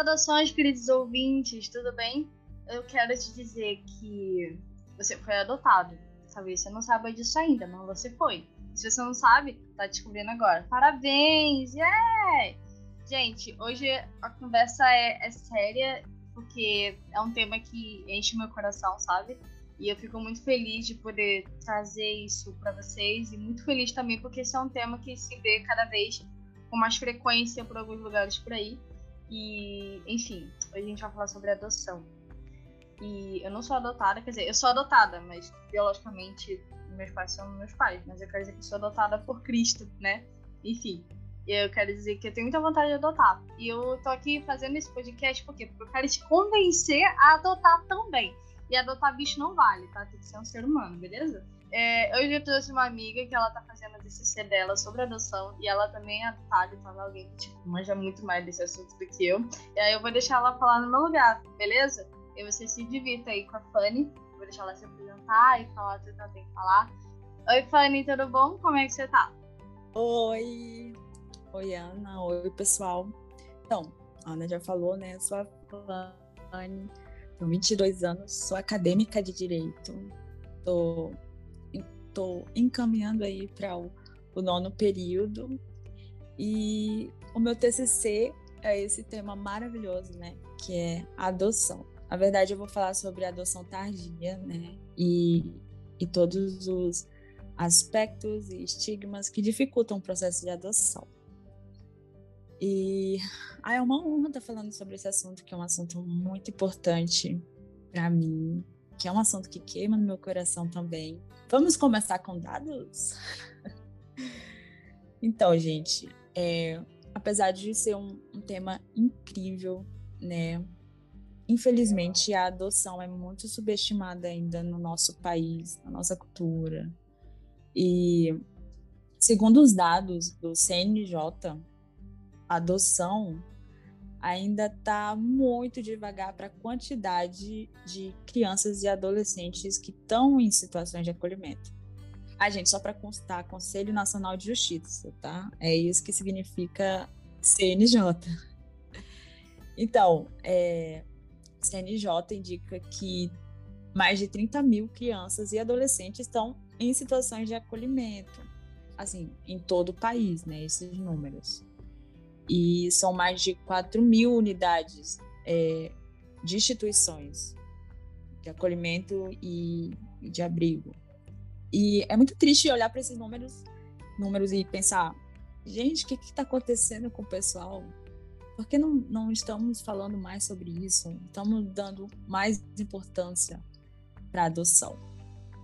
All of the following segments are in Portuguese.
Saudações, queridos ouvintes, tudo bem? Eu quero te dizer que você foi adotado. Talvez você não saiba disso ainda, mas você foi. Se você não sabe, tá descobrindo agora. Parabéns! Yeah! Gente, hoje a conversa é, é séria porque é um tema que enche meu coração, sabe? E eu fico muito feliz de poder trazer isso para vocês e muito feliz também porque esse é um tema que se vê cada vez com mais frequência por alguns lugares por aí. E, enfim, hoje a gente vai falar sobre adoção. E eu não sou adotada, quer dizer, eu sou adotada, mas biologicamente meus pais são meus pais, mas eu quero dizer que eu sou adotada por Cristo, né? Enfim, eu quero dizer que eu tenho muita vontade de adotar. E eu tô aqui fazendo esse podcast por quê? Porque eu quero te convencer a adotar também. E adotar bicho não vale, tá? Tem que ser um ser humano, beleza? É, hoje eu trouxe uma amiga que ela tá fazendo a TCC dela sobre adoção e ela também é adotada, então alguém que tipo, manja muito mais desse assunto do que eu. E aí eu vou deixar ela falar no meu lugar, beleza? E você se divirta aí com a Fanny. Vou deixar ela se apresentar e falar tudo que ela tem que falar. Oi, Fanny, tudo bom? Como é que você tá? Oi! Oi, Ana. Oi, pessoal. Então, a Ana já falou, né? Eu sou a Fanny, tenho 22 anos, sou acadêmica de Direito. Tô, tô encaminhando aí para o, o nono período. E o meu TCC é esse tema maravilhoso, né? Que é adoção. Na verdade, eu vou falar sobre adoção tardia, né? E, e todos os aspectos e estigmas que dificultam o processo de adoção. E ah, é uma honra estar falando sobre esse assunto, que é um assunto muito importante para mim, que é um assunto que queima no meu coração também. Vamos começar com dados? então, gente, é, apesar de ser um, um tema incrível, né? infelizmente, a adoção é muito subestimada ainda no nosso país, na nossa cultura. E, segundo os dados do CNJ, a adoção ainda está muito devagar para a quantidade de crianças e adolescentes que estão em situações de acolhimento. Ah, gente, só para constar, Conselho Nacional de Justiça, tá? É isso que significa CNJ. Então, é, CNJ indica que mais de 30 mil crianças e adolescentes estão em situações de acolhimento, assim, em todo o país, né, esses números. E são mais de 4 mil unidades é, de instituições de acolhimento e, de abrigo. E é muito triste olhar para esses números, números e pensar, gente, o que está acontecendo com o pessoal? Por que não, não estamos falando mais sobre isso? Estamos dando mais importância para a adoção.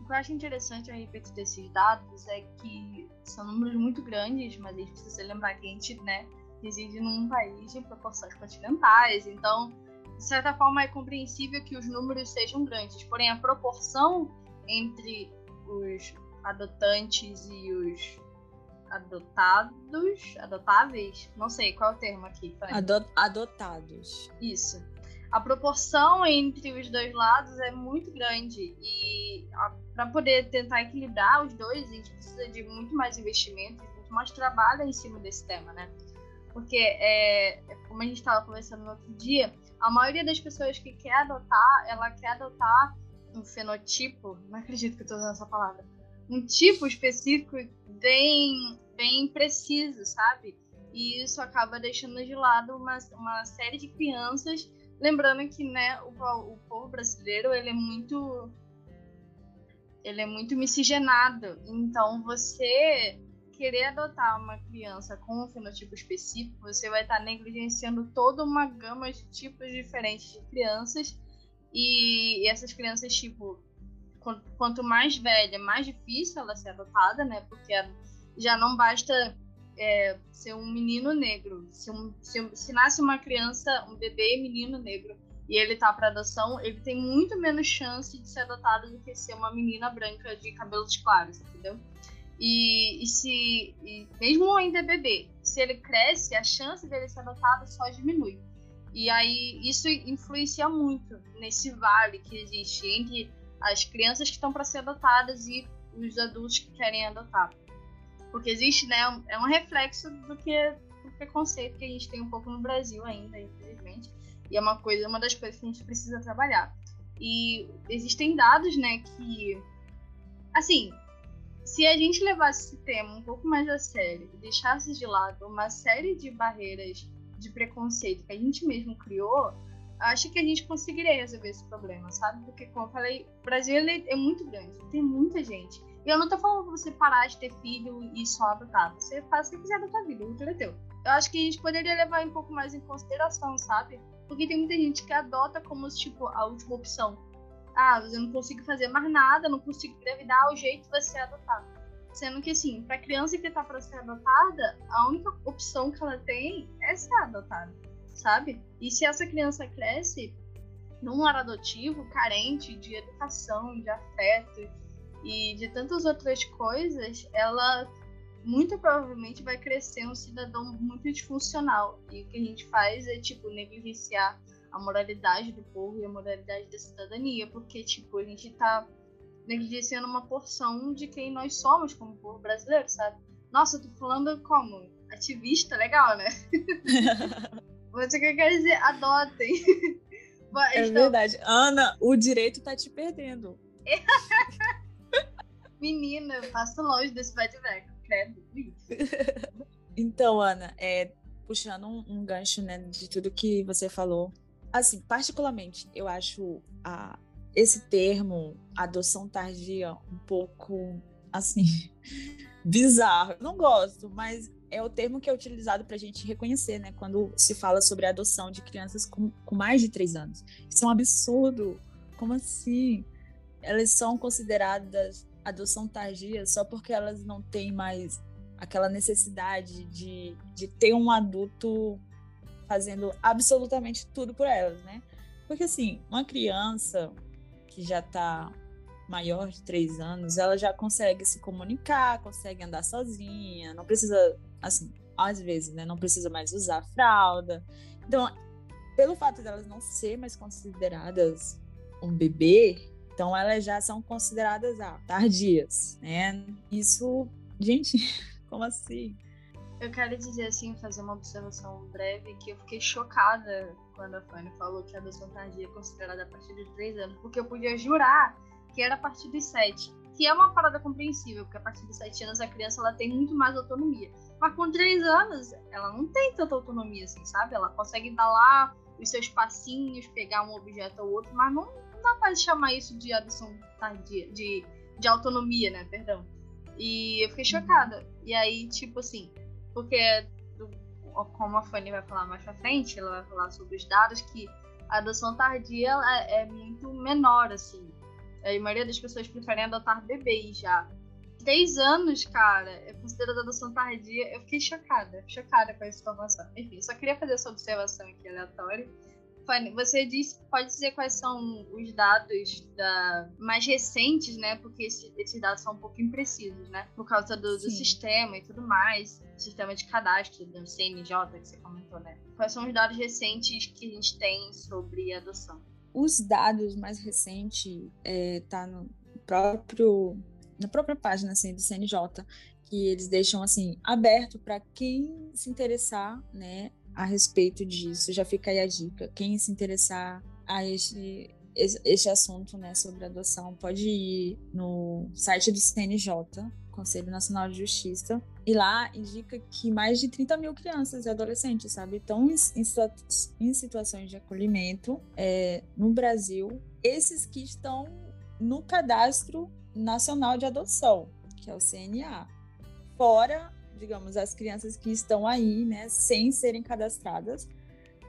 O que eu acho interessante a respeito desses dados é que são números muito grandes, mas a gente precisa lembrar que a gente né, reside num país de proporções continentais, então, de certa forma, é compreensível que os números sejam grandes, porém, a proporção entre os adotantes e os adotados, adotáveis, não sei qual é o termo aqui. Adot adotados. Isso. A proporção entre os dois lados é muito grande e para poder tentar equilibrar os dois, a gente precisa de muito mais investimento, muito mais trabalho em cima desse tema, né? Porque, é, é como a gente estava conversando no outro dia, a maioria das pessoas que quer adotar, ela quer adotar um fenotipo, não acredito que eu estou usando essa palavra, um tipo específico bem, bem preciso, sabe? E isso acaba deixando de lado uma, uma série de crianças. Lembrando que né, o, o povo brasileiro ele é muito ele é muito miscigenado. Então, você querer adotar uma criança com um fenotipo específico, você vai estar negligenciando toda uma gama de tipos diferentes de crianças. E, essas crianças, tipo, quanto mais velha, mais difícil ela ser adotada, né? Porque já não basta é, ser um menino negro. Se, um, se, se, nasce uma criança, um bebê menino negro, e ele tá para adoção, ele tem muito menos chance de ser adotado do que ser uma menina branca de cabelos claros, entendeu? E, e se e mesmo ainda bebê, se ele cresce, a chance dele ser adotado só diminui. E aí isso influencia muito nesse vale que existe entre as crianças que estão para ser adotadas e os adultos que querem adotar. Porque existe, né, é um reflexo do que o preconceito que a gente tem um pouco no Brasil ainda, infelizmente. E é uma coisa, uma das coisas que a gente precisa trabalhar. E existem dados, né, que assim, se a gente levasse esse tema um pouco mais a sério e deixasse de lado uma série de barreiras de preconceito que a gente mesmo criou, acho que a gente conseguiria resolver esse problema, sabe? Porque, como eu falei, o Brasil é muito grande, tem muita gente. E eu não tô falando pra você parar de ter filho e só adotar. Você faz o que quiser da tua vida, o útero é teu. Eu acho que a gente poderia levar um pouco mais em consideração, sabe? Porque tem muita gente que adota como, tipo, a última opção. Ah, eu não consigo fazer mais nada, não consigo engravidar, o jeito vai ser adotar. Sendo que, assim, pra criança que tá pra ser adotada, a única opção que ela tem é ser adotada, sabe? E se essa criança cresce num lar adotivo, carente de educação, de afeto e de tantas outras coisas, ela muito provavelmente vai crescer um cidadão muito disfuncional. E o que a gente faz é, tipo, negligenciar a moralidade do povo e a moralidade da cidadania, porque, tipo, a gente tá negligenciando uma porção de quem nós somos como povo brasileiro, sabe? Nossa, eu tô falando como? Ativista, legal, né? Você quer dizer, adotem. É então... verdade. Ana, o direito tá te perdendo. Menina, passa longe desse vai de credo. então, Ana, é, puxando um, um gancho né, de tudo que você falou, assim, particularmente, eu acho a, esse termo, adoção tardia, um pouco, assim, bizarro. não gosto, mas é o termo que é utilizado para a gente reconhecer, né? Quando se fala sobre a adoção de crianças com, com mais de três anos. Isso é um absurdo. Como assim? Elas são consideradas adoção tardia só porque elas não têm mais aquela necessidade de, de ter um adulto fazendo absolutamente tudo por elas, né? Porque assim, uma criança que já está maior de três anos, ela já consegue se comunicar, consegue andar sozinha, não precisa, assim, às vezes, né? Não precisa mais usar fralda. Então, pelo fato delas não ser mais consideradas um bebê, então elas já são consideradas ah, tardias, né? Isso, gente, como assim? Eu quero dizer assim, fazer uma observação breve, que eu fiquei chocada quando a Fanny falou que a tardia é considerada a partir de 3 anos, porque eu podia jurar que era a partir dos 7. Que é uma parada compreensível, porque a partir dos 7 anos a criança ela tem muito mais autonomia. Mas com 3 anos, ela não tem tanta autonomia assim, sabe? Ela consegue dar lá os seus passinhos, pegar um objeto ou outro, mas não dá pra chamar isso de adoção tardia, de, de autonomia, né? Perdão. E eu fiquei chocada. E aí, tipo assim, porque como a Fanny vai falar mais pra frente, ela vai falar sobre os dados que a adoção tardia é, é muito menor, assim. A maioria das pessoas preferem adotar bebês já. Três anos, cara, é considerada adoção tardia. Eu fiquei chocada, chocada com essa informação. Enfim, só queria fazer essa observação aqui aleatória. Fanny, você disse, pode dizer quais são os dados da, mais recentes, né? Porque esse, esses dados são um pouco imprecisos, né? Por causa do, do sistema e tudo mais, sistema de cadastro do CNJ que você comentou, né? Quais são os dados recentes que a gente tem sobre adoção? Os dados mais recentes é, tá no próprio na própria página assim, do CNJ que eles deixam assim aberto para quem se interessar, né, a respeito disso. Já fica aí a dica. Quem se interessar a este, este assunto, né, sobre adoção, pode ir no site do CNJ, Conselho Nacional de Justiça, e lá indica que mais de 30 mil crianças e adolescentes, sabe, estão em, situações de acolhimento é, no Brasil. Esses que estão no Cadastro Nacional de Adoção, que é o CNA. Fora digamos, as crianças que estão aí, né, sem serem cadastradas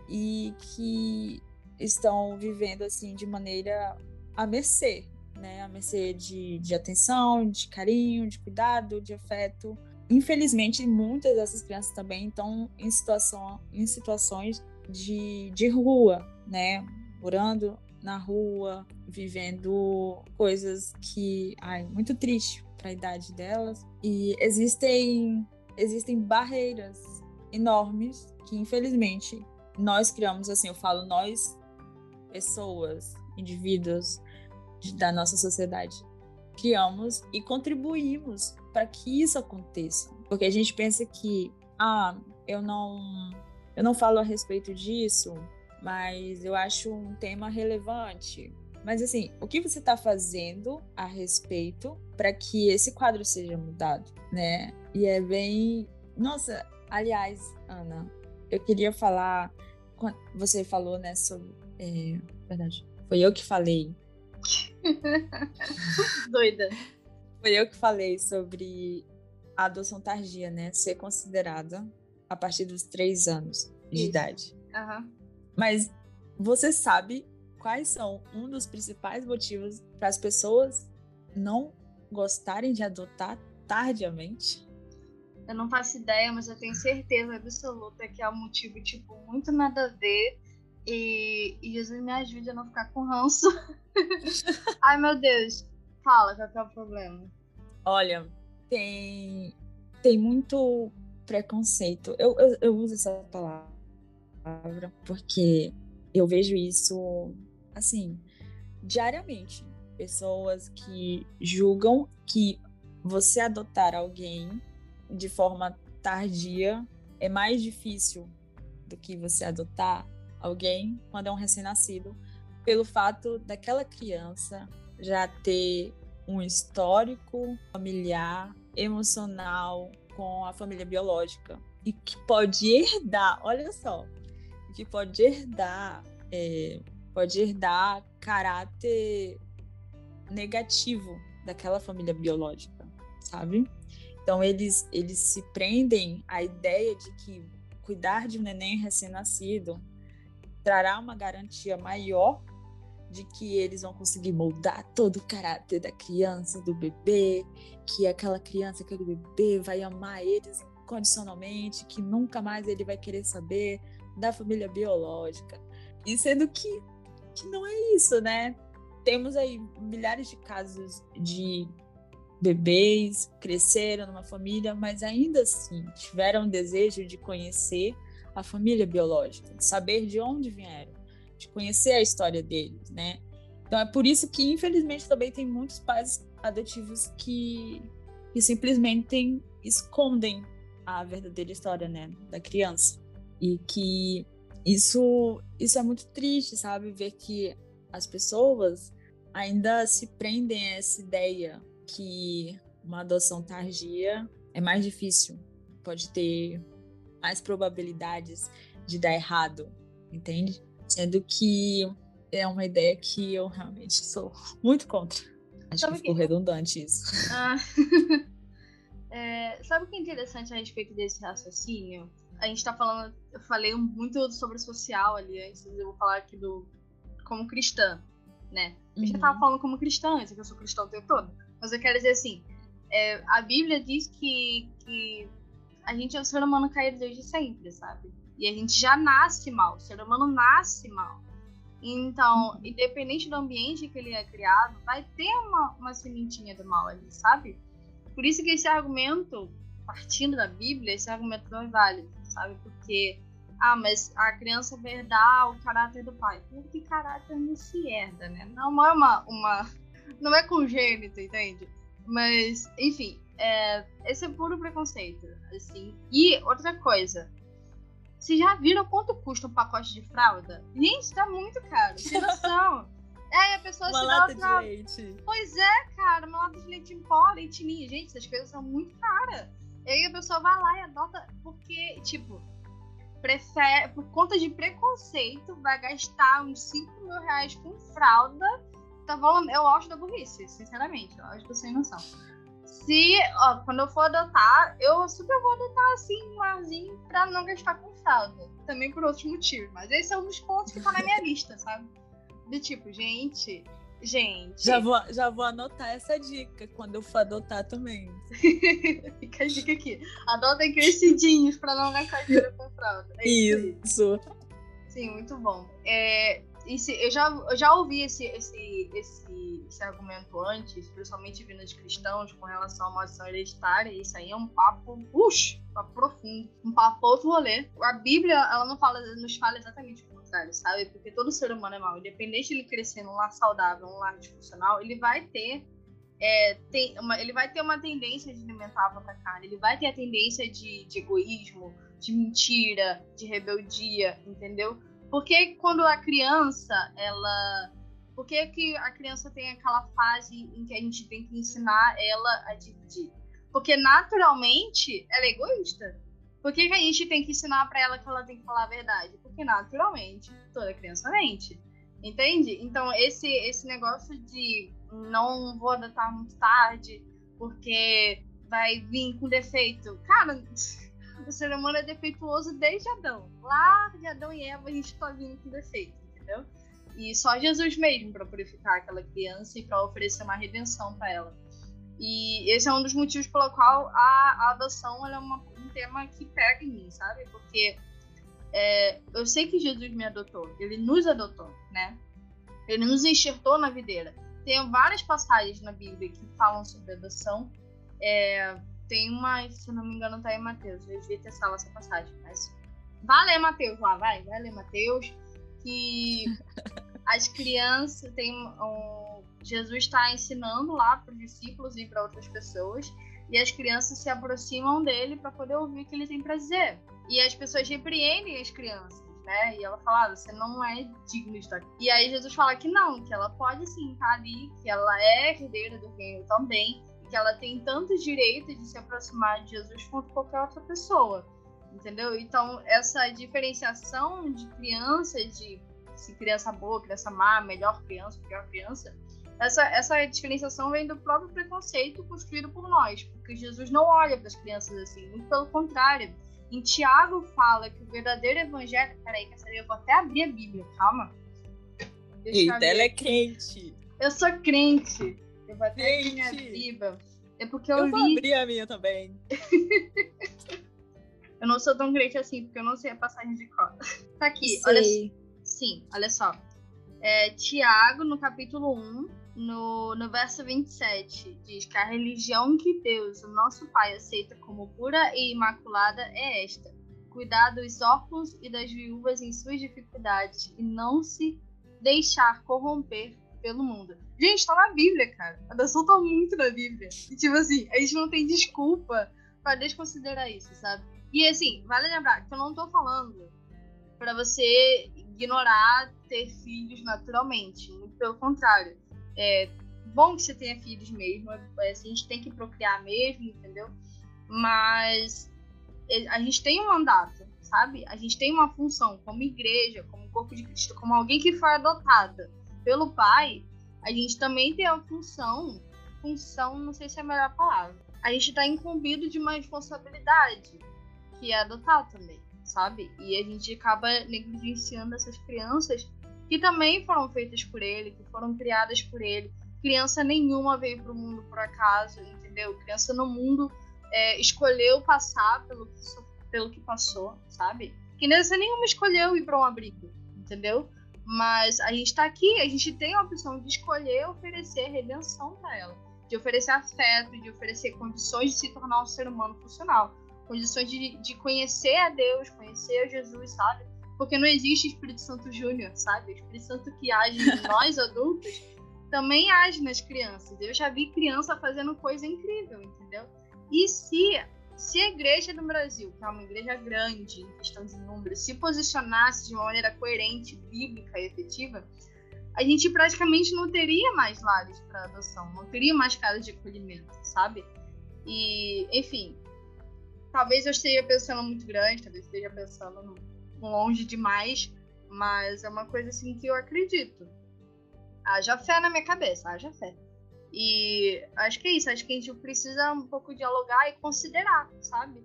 e que estão vivendo assim de maneira a mercê, né, a mercê de, de atenção, de carinho, de cuidado, de afeto. Infelizmente, muitas dessas crianças também estão em, situação, em situações de, de rua, né, morando na rua, vivendo coisas que, ai, muito triste para a idade delas. E existem existem barreiras enormes que, infelizmente, nós criamos, assim, eu falo nós, pessoas, indivíduos de, da nossa sociedade, criamos e contribuímos para que isso aconteça. Porque a gente pensa que, ah, eu não, eu não falo a respeito disso, mas eu acho um tema relevante. Mas assim, o que você está fazendo a respeito para que esse quadro seja mudado, né? E é bem, nossa, aliás, Ana, eu queria falar, você falou, né, sobre, é, verdade, foi eu que falei. Doida. Foi eu que falei sobre a adoção tardia, né, ser considerada a partir dos três anos de Isso. idade. Uhum. Mas você sabe quais são um dos principais motivos para as pessoas não gostarem de adotar tardiamente? Eu não faço ideia, mas eu tenho certeza absoluta que é um motivo, tipo, muito nada a ver. E, e Jesus me ajude a não ficar com ranço. Ai, meu Deus. Fala, qual é o problema? Olha, tem, tem muito preconceito. Eu, eu, eu uso essa palavra porque eu vejo isso, assim, diariamente. Pessoas que julgam que você adotar alguém de forma tardia é mais difícil do que você adotar alguém quando é um recém-nascido, pelo fato daquela criança já ter um histórico familiar, emocional com a família biológica e que pode herdar, olha só, que pode herdar, é, pode herdar caráter negativo daquela família biológica, sabe? Então eles eles se prendem à ideia de que cuidar de um neném recém-nascido trará uma garantia maior de que eles vão conseguir moldar todo o caráter da criança, do bebê, que aquela criança, aquele bebê vai amar eles incondicionalmente, que nunca mais ele vai querer saber da família biológica. E sendo que, que não é isso, né? Temos aí milhares de casos de bebês cresceram numa família, mas ainda assim tiveram o desejo de conhecer a família biológica, de saber de onde vieram, de conhecer a história deles, né? Então é por isso que, infelizmente, também tem muitos pais adotivos que, que simplesmente escondem a verdadeira história, né, da criança. E que isso, isso é muito triste, sabe? Ver que as pessoas ainda se prendem a essa ideia que uma adoção tardia é mais difícil, pode ter mais probabilidades de dar errado, entende? Sendo que é uma ideia que eu realmente sou muito contra. Acho sabe que ficou que... redundante isso. Ah. é, sabe o que é interessante a respeito desse raciocínio? A gente tá falando, eu falei muito sobre social ali antes, eu vou falar aqui do como cristã, né? A gente uhum. tava falando como cristã antes, que eu sou cristã o tempo todo. Mas eu quero dizer assim, é, a Bíblia diz que, que a gente é um ser humano caído desde sempre, sabe? E a gente já nasce mal, o ser humano nasce mal. Então, uhum. independente do ambiente que ele é criado, vai ter uma, uma sementinha do mal ali, sabe? Por isso que esse argumento, partindo da Bíblia, esse argumento não é válido, sabe? Porque, ah, mas a criança vai herdar o caráter do pai. Que caráter não se herda, né? Não é uma, uma não é congênito, entende? Mas, enfim, é, esse é puro preconceito, assim. E outra coisa, vocês já viram quanto custa um pacote de fralda? Gente, tá muito caro, sem noção. É, a pessoa uma se lata dá de leite. Pois é, cara, uma lata de leite em pó, leite ninho. Gente, essas coisas são muito caras. E aí a pessoa vai lá e adota, porque, tipo, prefere, por conta de preconceito, vai gastar uns 5 mil reais com fralda. Tá falando, eu acho da burrice, sinceramente. Eu acho sem noção se, ó, quando eu for adotar, eu super vou adotar assim, um arzinho pra não gastar com fralda. Também por outros motivos. Mas esse é um dos pontos que tá na minha lista, sabe? De tipo, gente, gente. Já vou, já vou anotar essa dica quando eu for adotar também. Fica a dica aqui. Adotem crescidinhos pra não gastar dinheiro com fralda. É isso. isso. Sim, muito bom. É, esse, eu, já, eu já ouvi esse, esse, esse, esse argumento antes, principalmente vindo de cristãos, com relação à maldição hereditária. Isso aí é um papo, puxa, um papo profundo, um papo outro rolê. A Bíblia, ela não fala, nos fala exatamente o contrário, sabe? Porque todo ser humano é mau. Independente de ele crescer num lar saudável, num lar disfuncional, ele vai ter é, tem uma, ele vai ter uma tendência de alimentar a própria carne, ele vai ter a tendência de, de egoísmo, de mentira, de rebeldia, entendeu? Porque quando a criança, ela. Por que, que a criança tem aquela fase em que a gente tem que ensinar ela a dividir? Porque naturalmente ela é egoísta. Por que, que a gente tem que ensinar para ela que ela tem que falar a verdade? Porque naturalmente toda criança mente. Entende? Então, esse, esse negócio de não vou adotar muito tarde, porque vai vir com defeito. Cara, o ser humano é defeituoso desde Adão. Lá de Adão e Eva a gente tá vindo com defeito, entendeu? E só Jesus mesmo para purificar aquela criança e para oferecer uma redenção para ela. E esse é um dos motivos pelo qual a, a adoção é uma, um tema que pega em mim, sabe? Porque é, eu sei que Jesus me adotou, ele nos adotou, né? Ele nos enxertou na videira. Tem várias passagens na Bíblia que falam sobre adoção. É, tem uma, se não me engano, tá em Mateus. Eu devia ter salvo essa passagem, mas. Vai ler Mateus lá, vai, vai ler Mateus. Que as crianças tem um, Jesus está ensinando lá para os discípulos e para outras pessoas. E as crianças se aproximam dele para poder ouvir o que ele tem para dizer. E as pessoas repreendem as crianças, né? E ela fala: ah, você não é digno de estar aqui. E aí Jesus fala que não, que ela pode sim estar ali, que ela é herdeira do reino também, que ela tem tanto direito de se aproximar de Jesus quanto qualquer outra pessoa, entendeu? Então, essa diferenciação de criança, de se criança boa, criança má, melhor criança, pior criança, essa, essa diferenciação vem do próprio preconceito construído por nós, porque Jesus não olha para as crianças assim, muito pelo contrário. Em Tiago fala que o verdadeiro evangelho. Peraí, que eu vou até abrir a Bíblia, calma. Deixa Eita, ela é crente. Eu sou crente. Eu vou até Gente. minha Bíblia. É porque eu, eu li. Abrir a minha também. eu não sou tão crente assim, porque eu não sei a passagem de cor. Tá aqui, olha. Sim, olha só. É, Tiago, no capítulo 1, no, no verso 27, diz que a religião que Deus, o nosso Pai, aceita como pura e imaculada é esta: cuidar dos órfãos e das viúvas em suas dificuldades e não se deixar corromper pelo mundo. Gente, tá na Bíblia, cara. A adoção tá muito na Bíblia. E, tipo assim, a gente não tem desculpa para desconsiderar isso, sabe? E, assim, vale lembrar que eu não tô falando para você ignorar ter filhos naturalmente. Muito pelo contrário. É bom que você tenha filhos mesmo. É, a gente tem que procriar mesmo, entendeu? Mas é, a gente tem um mandato, sabe? A gente tem uma função como igreja, como corpo de Cristo, como alguém que foi adotada pelo pai, a gente também tem a função, função, não sei se é a melhor palavra. A gente está incumbido de uma responsabilidade, que é adotar também, sabe? E a gente acaba negligenciando essas crianças que também foram feitas por ele, que foram criadas por ele. Criança nenhuma veio para o mundo por acaso, entendeu? Criança no mundo é, escolheu passar pelo que, pelo que passou, sabe? Criança nenhuma escolheu ir para um abrigo, entendeu? Mas a gente está aqui, a gente tem a opção de escolher oferecer redenção para ela, de oferecer afeto, de oferecer condições de se tornar um ser humano funcional, condições de, de conhecer a Deus, conhecer a Jesus, sabe? Porque não existe Espírito Santo Júnior, sabe? O Espírito Santo que age em nós adultos também age nas crianças. Eu já vi criança fazendo coisa incrível, entendeu? E se se a igreja do Brasil, que é uma igreja grande em questão de números, se posicionasse de uma maneira coerente, bíblica e efetiva, a gente praticamente não teria mais lares para adoção, não teria mais casas de acolhimento, sabe? E, enfim, talvez eu esteja pensando muito grande, talvez eu esteja pensando longe demais, mas é uma coisa assim que eu acredito. Haja fé na minha cabeça, haja fé. E acho que é isso, acho que a gente precisa um pouco dialogar e considerar, sabe?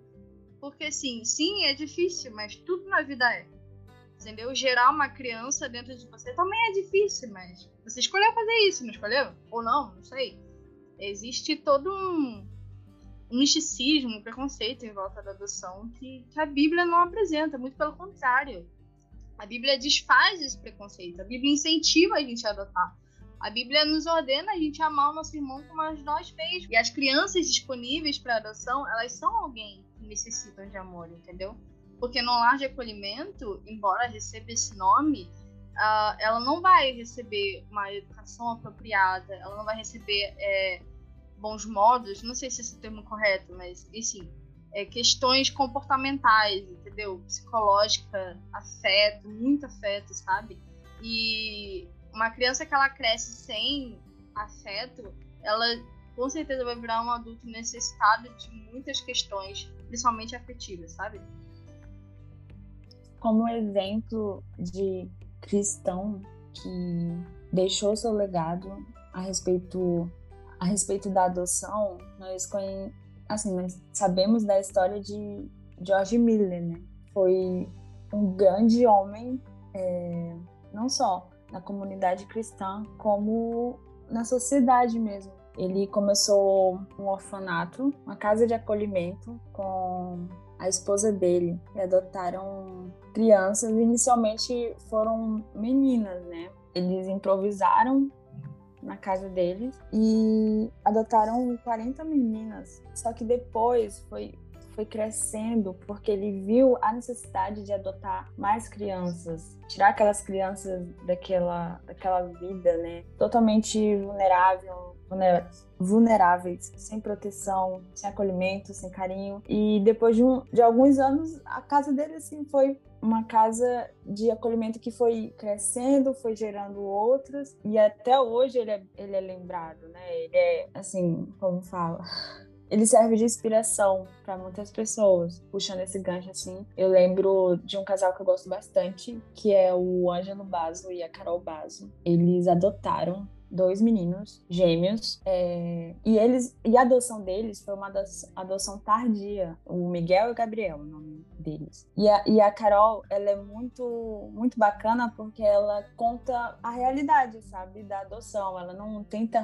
Porque assim, sim, é difícil, mas tudo na vida é. Entendeu? Gerar uma criança dentro de você também é difícil, mas você escolheu fazer isso, não escolheu? Ou não, não sei. Existe todo um, misticismo, um preconceito em volta da adoção que, que a Bíblia não apresenta, muito pelo contrário. A Bíblia desfaz esse preconceito, a Bíblia incentiva a gente a adotar. A Bíblia nos ordena a gente amar o nosso irmão como nós mesmos. E as crianças disponíveis para adoção, elas são alguém que necessitam de amor, entendeu? Porque no lar de acolhimento, embora receba esse nome, uh, ela não vai receber uma educação apropriada, ela não vai receber é, bons modos, não sei se esse é o termo correto, mas enfim, é, questões comportamentais, entendeu? Psicológica, afeto, muito afeto, sabe? E uma criança que ela cresce sem afeto, ela com certeza vai virar um adulto necessitado de muitas questões, principalmente afetivas, sabe? Como exemplo de cristão que deixou seu legado a respeito a respeito da adoção, nós assim, nós sabemos da história de George Miller, né? Foi um grande homem, é, não só na comunidade cristã, como na sociedade mesmo. Ele começou um orfanato, uma casa de acolhimento com a esposa dele e adotaram crianças. Inicialmente foram meninas, né? Eles improvisaram na casa deles e adotaram 40 meninas. Só que depois foi foi crescendo porque ele viu a necessidade de adotar mais crianças, tirar aquelas crianças daquela, daquela vida, né, totalmente vulnerável, vulneráveis, sem proteção, sem acolhimento, sem carinho. E depois de, um, de alguns anos, a casa dele assim foi uma casa de acolhimento que foi crescendo, foi gerando outras e até hoje ele é, ele é lembrado, né? Ele é assim, como fala, ele serve de inspiração para muitas pessoas. Puxando esse gancho assim, eu lembro de um casal que eu gosto bastante, que é o Ângelo Basso e a Carol Basso. Eles adotaram dois meninos gêmeos é, e eles e a adoção deles foi uma adoção tardia o Miguel e o Gabriel o nome deles. E a, e a Carol ela é muito muito bacana porque ela conta a realidade sabe da adoção. Ela não tenta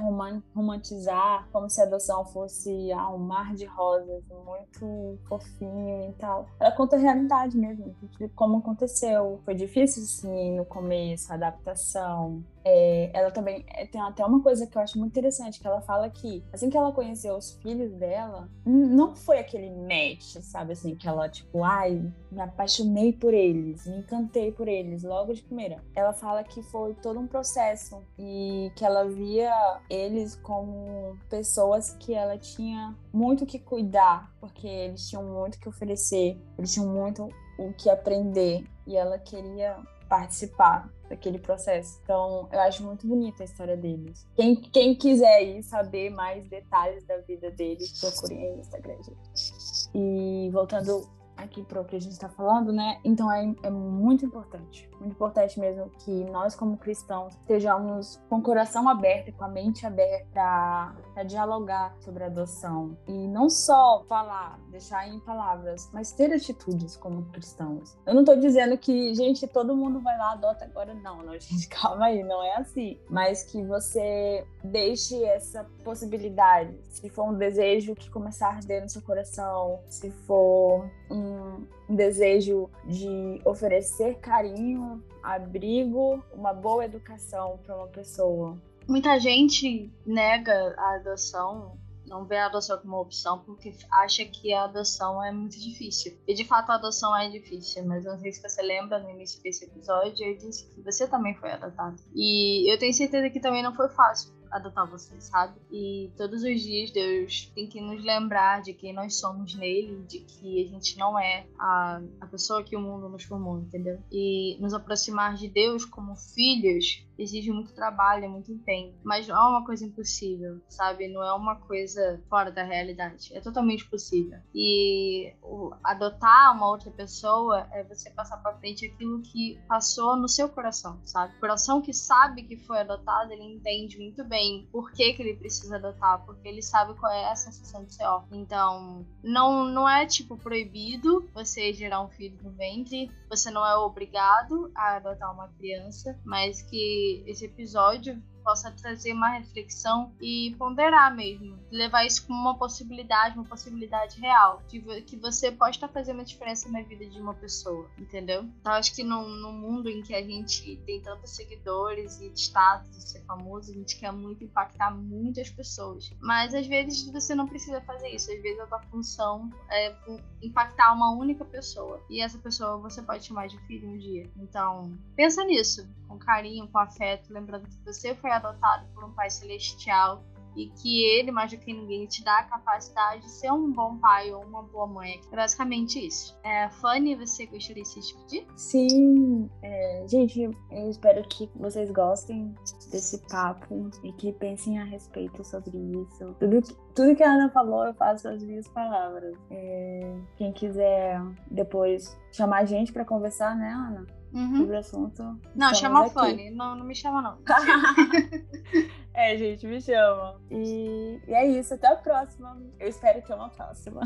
romantizar como se a adoção fosse ah, um mar de rosas muito fofinho e tal. Ela conta a realidade mesmo como aconteceu. Foi difícil sim no começo a adaptação é, ela também é, tem até uma coisa que eu acho muito interessante, que ela fala que assim que ela conheceu os filhos dela, não foi aquele match, sabe assim, que ela tipo, ai, me apaixonei por eles, me encantei por eles logo de primeira. Ela fala que foi todo um processo e que ela via eles como pessoas que ela tinha muito que cuidar, porque eles tinham muito que oferecer, eles tinham muito o que aprender e ela queria participar daquele processo. Então, eu acho muito bonita a história deles. Quem, quem quiser ir saber mais detalhes da vida deles, procurem no Instagram, gente. E voltando aqui para o que a gente está falando, né? Então é, é, muito importante, muito importante mesmo que nós, como cristãos, estejamos com o coração aberto, com a mente aberta para dialogar sobre adoção. E não só falar, deixar em palavras, mas ter atitudes como cristãos. Eu não estou dizendo que, gente, todo mundo vai lá, adota agora. Não, não, gente, calma aí, não é assim. Mas que você deixe essa possibilidade. Se for um desejo que começar a arder no seu coração, se for um, desejo de oferecer carinho, abrigo, uma boa educação para uma pessoa. Muita gente nega a adoção, não vê a adoção como uma opção porque acha que a adoção é muito difícil. E de fato a adoção é difícil, mas não sei se você lembra no início desse episódio, eu disse que você também foi adotado. E eu tenho certeza que também não foi fácil adotar você, sabe? E todos os dias Deus tem que nos lembrar de quem nós somos nele, de que a gente não é a, a pessoa que o mundo nos formou, entendeu? E nos aproximar de Deus como filhos exige muito trabalho, é muito empenho. Mas não é uma coisa impossível, sabe? Não é uma coisa fora da realidade. É totalmente possível. E o, adotar uma outra pessoa é você passar para frente aquilo que passou no seu coração, sabe? O coração que sabe que foi adotado, ele entende muito bem por que, que ele precisa adotar, porque ele sabe qual é a sensação de ser órfão. Então, não, não é tipo proibido você gerar um filho no ventre, você não é obrigado a adotar uma criança, mas que esse episódio possa trazer uma reflexão e ponderar mesmo, levar isso como uma possibilidade, uma possibilidade real, de que você pode estar fazendo uma diferença na vida de uma pessoa, entendeu? Então acho que no, no mundo em que a gente tem tantos seguidores e status de ser famoso, a gente quer muito impactar muitas pessoas, mas às vezes você não precisa fazer isso, às vezes a tua função é impactar uma única pessoa. E essa pessoa você pode chamar de filho um dia. Então pensa nisso, com carinho, com afeto, lembrando que você foi adotado por um pai celestial e que ele, mais do que ninguém, te dá a capacidade de ser um bom pai ou uma boa mãe. É basicamente isso. É, Fanny, você gostaria de se despedir? Sim, é, gente, eu espero que vocês gostem desse papo e que pensem a respeito sobre isso. Tudo que, tudo que a Ana falou, eu faço as minhas palavras. É, quem quiser depois chamar a gente para conversar, né, Ana? Uhum. Sobre o assunto. Não, chama a Fanny. Não, não me chama, não. é, gente, me chama. E, e, é isso. Até a próxima. Eu espero que é uma próxima.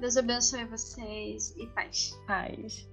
Deus abençoe vocês e paz. Paz.